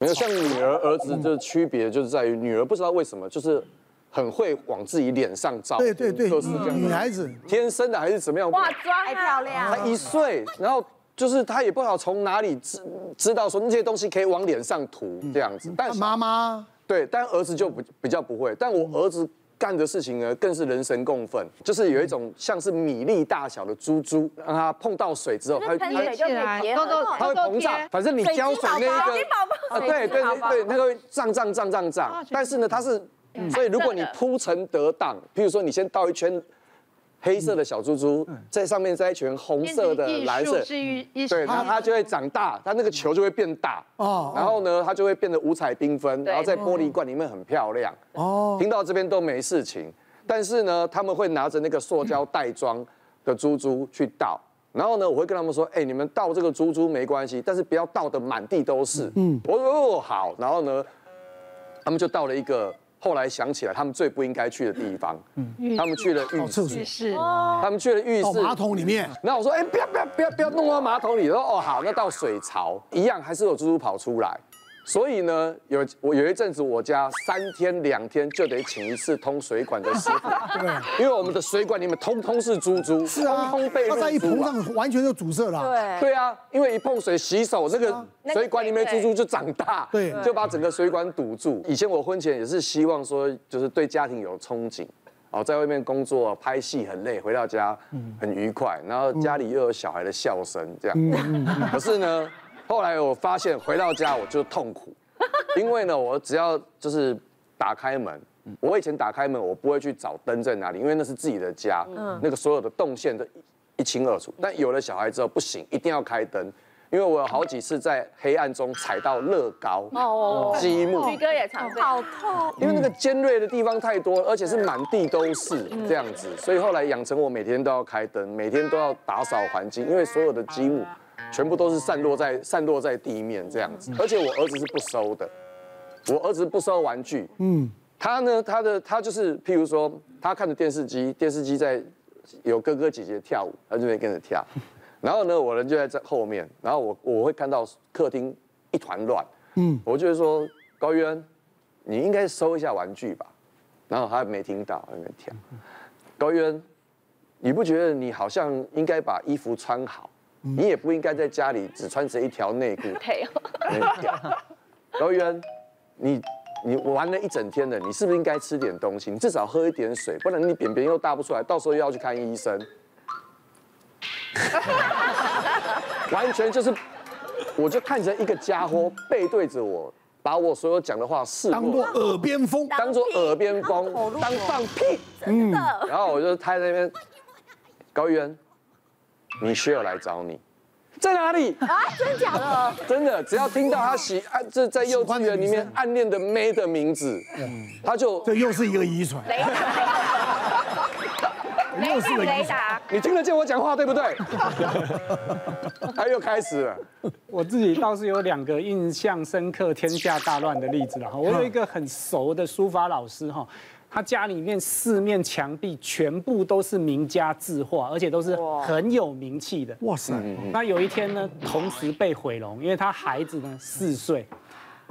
没有像女儿儿子的区别，就是在于女儿不知道为什么就是很会往自己脸上照，对对对，就是这样。女孩子。天生的还是怎么样？化妆还漂亮她一岁，然后就是她也不好从哪里知知道说那些东西可以往脸上涂这样子，但妈妈。对，但儿子就不比较不会，但我儿子。干的事情呢，更是人神共愤，就是有一种像是米粒大小的珠珠，让它碰到水之后，它喷水就可以结合，它会膨胀。反正你浇水那一个，啊，对对对，那个会胀胀胀胀胀。但是呢，它是，所以如果你铺陈得当，譬如说你先倒一圈。黑色的小珠珠在上面再一圈红色的蓝色，对，那它就会长大，它那个球就会变大。哦，然后呢，它就会变得五彩缤纷，然后在玻璃罐里面很漂亮。哦。听到这边都没事情，但是呢，他们会拿着那个塑胶袋装的珠珠去倒，然后呢，我会跟他们说，哎，你们倒这个珠珠没关系，但是不要倒得满地都是。嗯，我说哦好，然后呢，他们就倒了一个。后来想起来，他们最不应该去的地方，嗯他们去了浴室，他们去了浴室。马桶里面。然后我说，哎，不要不要不要不要弄到马桶里。说，哦好，那到水槽。一样，还是有猪猪跑出来。所以呢，有我有一阵子，我家三天两天就得请一次通水管的师傅，对，因为我们的水管里面通通是珠珠，是啊，通通被它在一碰上完全就阻塞了，对，对啊，因为一碰水洗手，这个水管里面珠珠就长大，对，就把整个水管堵住。以前我婚前也是希望说，就是对家庭有憧憬，哦，在外面工作拍戏很累，回到家很愉快，然后家里又有小孩的笑声，这样，可是呢。后来我发现回到家我就痛苦，因为呢，我只要就是打开门，我以前打开门我不会去找灯在哪里，因为那是自己的家，那个所有的动线都一清二楚。但有了小孩之后不行，一定要开灯，因为我有好几次在黑暗中踩到乐高哦，积木，宇哥也常好痛，因为那个尖锐的地方太多，而且是满地都是这样子，所以后来养成我每天都要开灯，每天都要打扫环境，因为所有的积木。全部都是散落在散落在地面这样子，而且我儿子是不收的，我儿子不收玩具。嗯，他呢，他的他就是，譬如说，他看着电视机，电视机在有哥哥姐姐跳舞，他就会跟着跳。然后呢，我人就在这后面，然后我我会看到客厅一团乱。嗯，我就会说高渊，你应该收一下玩具吧。然后他没听到，他没跳。高渊，你不觉得你好像应该把衣服穿好？你也不应该在家里只穿着一条内裤。对。高渊，你你玩了一整天了，你是不是应该吃点东西？你至少喝一点水，不然你便便又大不出来，到时候又要去看医生。完全就是，我就看着一个家伙背对着我，把我所有讲的话视当做耳边风，当做耳边风，当放屁。嗯。然后我就他在那边，高渊。你需要来找你，在哪里啊？真假的？真的，只要听到他喜爱，这在幼稚园里面暗恋的妹的名字，他就这又是一个遗传。雷达 又是个遗传。你听得见我讲话对不对？他又开始了。我自己倒是有两个印象深刻、天下大乱的例子了哈。我有一个很熟的书法老师哈。他家里面四面墙壁全部都是名家字画，而且都是很有名气的。哇塞！那有一天呢，同时被毁容，因为他孩子呢四岁，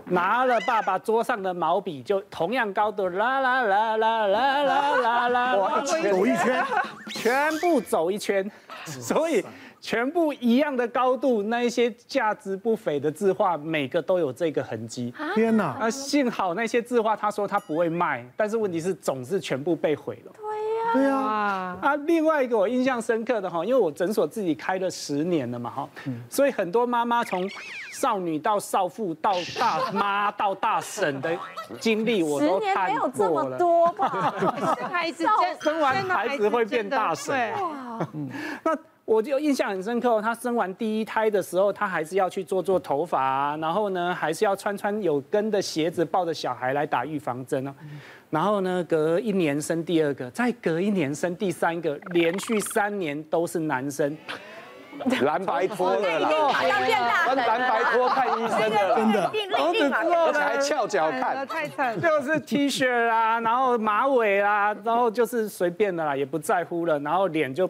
拿了爸爸桌上的毛笔，就同样高度啦啦啦啦啦啦啦啦，哇，走一圈，全部走一圈，所以。全部一样的高度，那一些价值不菲的字画，每个都有这个痕迹。天哪！啊，幸好那些字画，他说他不会卖，但是问题是总是全部被毁了。对呀，对呀。啊，另外一个我印象深刻的哈，因为我诊所自己开了十年了嘛哈，所以很多妈妈从少女到少妇到大妈到大婶的经历，我都看过了。十年没有这么多吧？孩子 生完孩子会变大婶。哇，那。我就印象很深刻，她生完第一胎的时候，她还是要去做做头发啊，然后呢，还是要穿穿有跟的鞋子，抱着小孩来打预防针哦。然后呢，隔一年生第二个，再隔一年生第三个，连续三年都是男生。蓝白拖的啦，穿蓝白拖看医生的，真的，儿子之后还翘脚看，太惨，就是 T 恤啊，然后马尾啊，然后就是随便的啦，也不在乎了，然后脸就。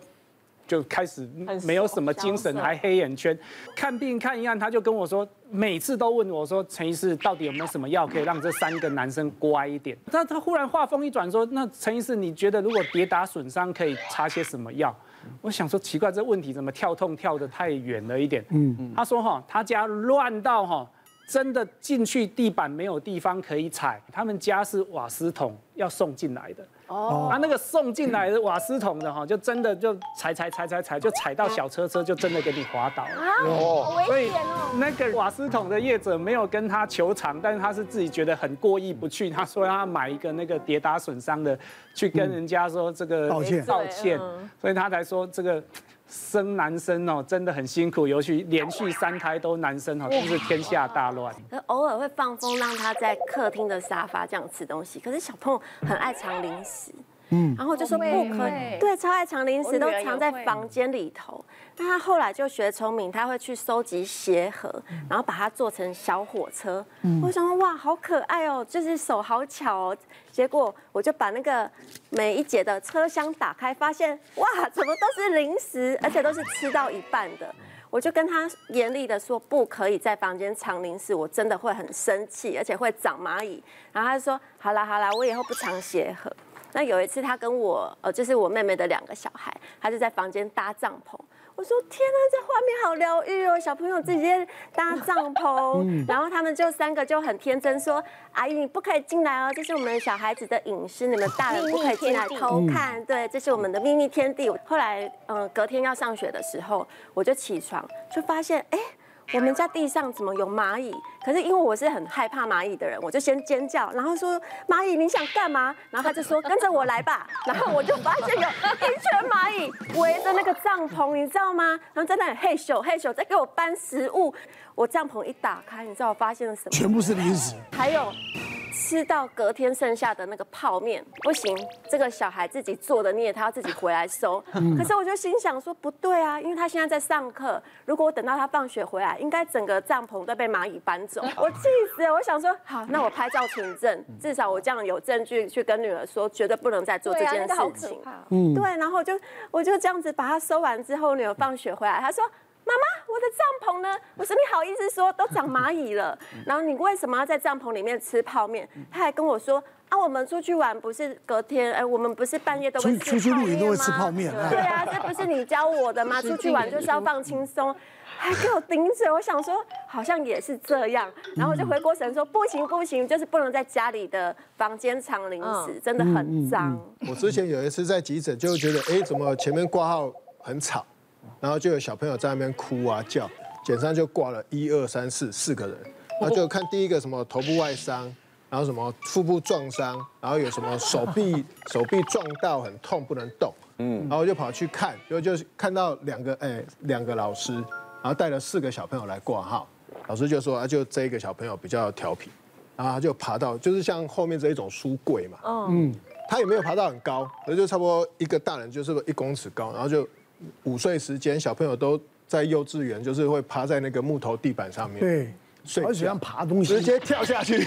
就开始没有什么精神，还黑眼圈。看病看一看，他就跟我说，每次都问我说，陈医师到底有没有什么药可以让这三个男生乖一点？他他忽然话锋一转说，那陈医师你觉得如果跌打损伤可以擦些什么药？我想说奇怪，这问题怎么跳痛跳得太远了一点？嗯嗯，他说哈，他家乱到哈。真的进去地板没有地方可以踩，他们家是瓦斯桶要送进来的。哦，啊，那个送进来的瓦斯桶的哈，就真的就踩踩踩踩踩，就踩到小车车，就真的给你滑倒了。哦，所以那个瓦斯桶的业者没有跟他求偿，但是他是自己觉得很过意不去，他说他买一个那个跌打损伤的，去跟人家说这个道歉道歉，所以他才说这个。生男生哦，真的很辛苦，尤其连续三胎都男生哦，真是天下大乱。偶尔会放风，让他在客厅的沙发这样吃东西，可是小朋友很爱藏零食。嗯，然后就说不可以，对，超爱藏零食，都藏在房间里头。那他后来就学聪明，他会去收集鞋盒，然后把它做成小火车。我想说哇，好可爱哦，就是手好巧哦。结果我就把那个每一节的车厢打开，发现哇，怎么都是零食，而且都是吃到一半的。我就跟他严厉的说，不可以在房间藏零食，我真的会很生气，而且会长蚂蚁。然后他就说，好啦好啦，我以后不藏鞋盒。那有一次，他跟我呃，就是我妹妹的两个小孩，他就在房间搭帐篷。我说天啊，这画面好疗愈哦，小朋友直接搭帐篷，然后他们就三个就很天真说：“阿姨，你不可以进来哦，这是我们小孩子的隐私，你们大人不可以进来偷看。对，这是我们的秘密天地。”后来，嗯，隔天要上学的时候，我就起床，就发现，哎。我们家地上怎么有蚂蚁？可是因为我是很害怕蚂蚁的人，我就先尖叫，然后说：“蚂蚁，你想干嘛？”然后他就说：“跟着我来吧。”然后我就发现有一群蚂蚁围着那个帐篷，你知道吗？然后在那里嘿咻嘿咻，在给我搬食物。我帐篷一打开，你知道我发现了什么？全部是零食，还有。吃到隔天剩下的那个泡面不行，这个小孩自己做的孽，他要自己回来收。可是我就心想说不对啊，因为他现在在上课，如果我等到他放学回来，应该整个帐篷都被蚂蚁搬走。我气死了，我想说好，那我拍照存证，至少我这样有证据去跟女儿说，绝对不能再做这件事情。嗯，对，然后就我就这样子把它收完之后，女儿放学回来，她说。妈妈，我的帐篷呢？我说你好意思说都长蚂蚁了，然后你为什么要在帐篷里面吃泡面？他还跟我说啊，我们出去玩不是隔天，哎，我们不是半夜都会吃泡面吗？出去露营都会吃泡面。对啊，这不是你教我的吗？出去玩就是要放轻松，还给我顶嘴。我想说好像也是这样，然后我就回过神说不行不行，就是不能在家里的房间藏零食，真的很脏。我之前有一次在急诊，就觉得哎，怎么前面挂号很吵？然后就有小朋友在那边哭啊叫，简上就挂了一二三四四个人，然后就看第一个什么头部外伤，然后什么腹部撞伤，然后有什么手臂 手臂撞到很痛不能动，嗯，然后就跑去看，结果就看到两个哎两个老师，然后带了四个小朋友来挂号，老师就说啊就这一个小朋友比较调皮，然后他就爬到就是像后面这一种书柜嘛，嗯，他也没有爬到很高，那就差不多一个大人就是一公尺高，然后就。午睡时间，小朋友都在幼稚园，就是会趴在那个木头地板上面，对，喜欢爬东西，直接跳下去。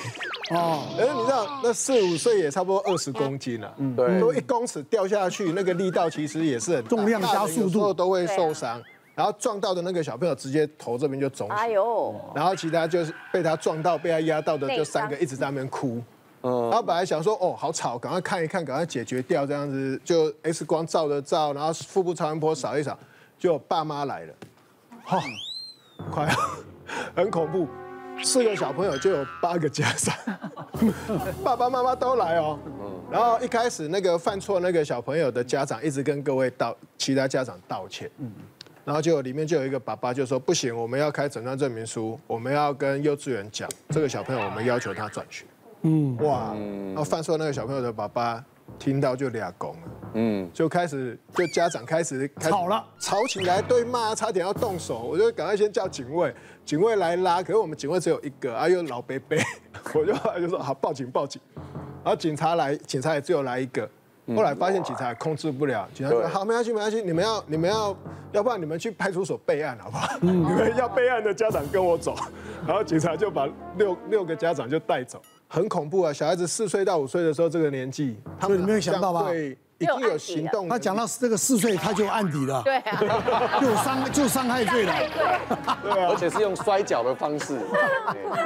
哦，哎，你知道那四五岁也差不多二十公斤了，嗯，对，都一公尺掉下去，那个力道其实也是很重量加速度都会受伤。然后撞到的那个小朋友直接头这边就肿，哎呦，然后其他就是被他撞到、被他压到的就三个一直在那边哭。嗯，然后本来想说，哦，好吵，赶快看一看，赶快解决掉，这样子就 X 光照着照，然后腹部超音波扫一扫，就爸妈来了，哈、哦，快，很恐怖，四个小朋友就有八个家长，爸爸妈妈都来哦，然后一开始那个犯错那个小朋友的家长一直跟各位道，其他家长道歉，嗯，然后就里面就有一个爸爸就说，不行，我们要开诊断证明书，我们要跟幼稚园讲，这个小朋友我们要求他转学。嗯，哇，然后犯错那个小朋友的爸爸听到就俩拱了，嗯，就开始就家长开始吵了，吵起来对骂，差点要动手，我就赶快先叫警卫，警卫来拉，可是我们警卫只有一个，啊又老伯伯，我就就说好报警报警，然后警察来，警察也只有来一个，后来发现警察也控制不了，警察说好没关系没关系，你们要你们要，要不然你们去派出所备案好不好？你们要备案的家长跟我走，然后警察就把六六个家长就带走。很恐怖啊！小孩子四岁到五岁的时候，这个年纪，他们没有想到吧？对已经有行动。他讲到这个四岁他就案底了，对啊，就伤就伤害罪了，对啊，而且是用摔跤的方式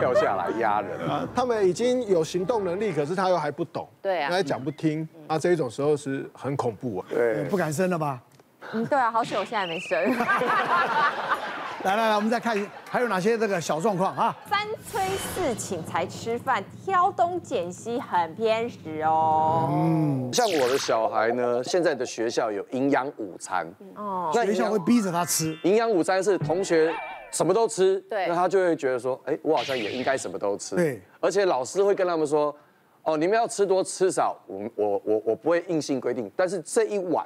跳下来压人。他们已经有行动能力，可是他又还不懂，对啊，还讲不听，啊，这一种时候是很恐怖啊，对，不敢生了吧？嗯，对啊，好险我现在没生。来来来，我们再看还有哪些这个小状况啊？三催四请才吃饭，挑东拣西很偏食哦。嗯，像我的小孩呢，现在的学校有营养午餐哦，学校会逼着他吃。营养午餐是同学什么都吃，对，那他就会觉得说，哎，我好像也应该什么都吃。对，而且老师会跟他们说，哦，你们要吃多吃少，我我我我不会硬性规定，但是这一碗。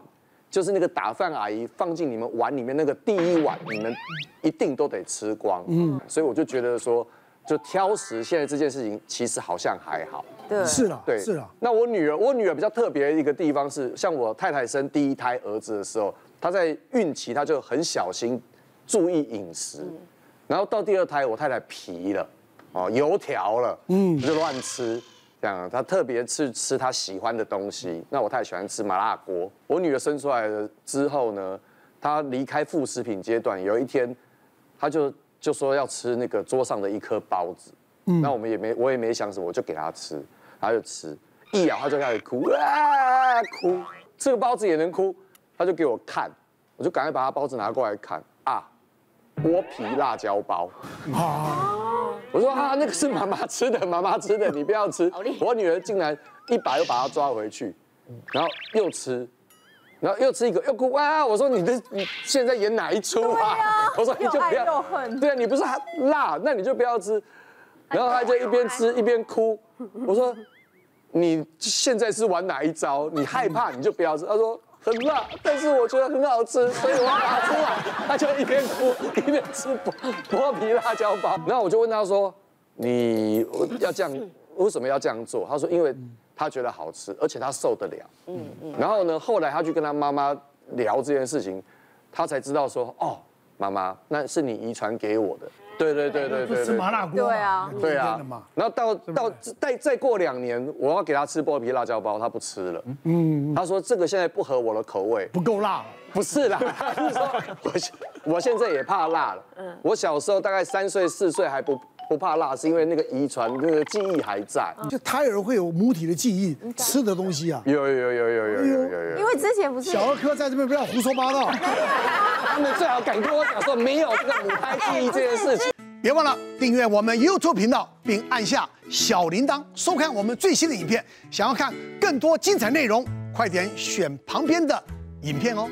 就是那个打饭阿姨放进你们碗里面那个第一碗，你们一定都得吃光。嗯，所以我就觉得说，就挑食现在这件事情其实好像还好。对，是了，对，是了。那我女儿，我女儿比较特别的一个地方是，像我太太生第一胎儿子的时候，她在孕期她就很小心注意饮食，然后到第二胎我太太皮了，哦，油条了，嗯，就乱吃。这样，他特别去吃他喜欢的东西。那我太喜欢吃麻辣锅。我女儿生出来了之后呢，她离开副食品阶段，有一天，她就就说要吃那个桌上的一颗包子。嗯，那我们也没，我也没想什么，我就给她吃，她就吃，一咬她就开始哭啊哭，这个包子也能哭，她就给我看，我就赶快把她包子拿过来看啊，剥皮辣椒包。啊。我说啊，那个是妈妈吃的，妈妈吃的，你不要吃。我女儿竟然一把又把她抓回去，然后又吃，然后又吃一个又哭啊！我说你的你现在演哪一出啊？我说你就不要，对啊，你不是辣，那你就不要吃。然后她就一边吃一边哭。我说你现在是玩哪一招？你害怕你就不要吃。她说。很辣，但是我觉得很好吃，所以我要拿出来。他就一边哭一边吃剥皮辣椒包。然后我就问他说：“你要这样，为什么要这样做？”他说：“因为他觉得好吃，而且他受得了。”嗯嗯。然后呢，后来他去跟他妈妈聊这件事情，他才知道说：“哦，妈妈，那是你遗传给我的。”对对对对对，吃麻辣锅。对啊，对啊。然后到到再再过两年，我要给他吃剥皮辣椒包，他不吃了。嗯，他说这个现在不合我的口味，不够辣。不是啦，他是说我我现在也怕辣了。嗯，我小时候大概三岁四岁还不不怕辣，是因为那个遗传那个记忆还在。就胎儿会有母体的记忆，吃的东西啊。有有有有有有有有。因为之前不是小儿科在这边不要胡说八道。他们最好敢跟我讲说没有这个母胎记忆这件事情。别忘了订阅我们 YouTube 频道，并按下小铃铛，收看我们最新的影片。想要看更多精彩内容，快点选旁边的影片哦。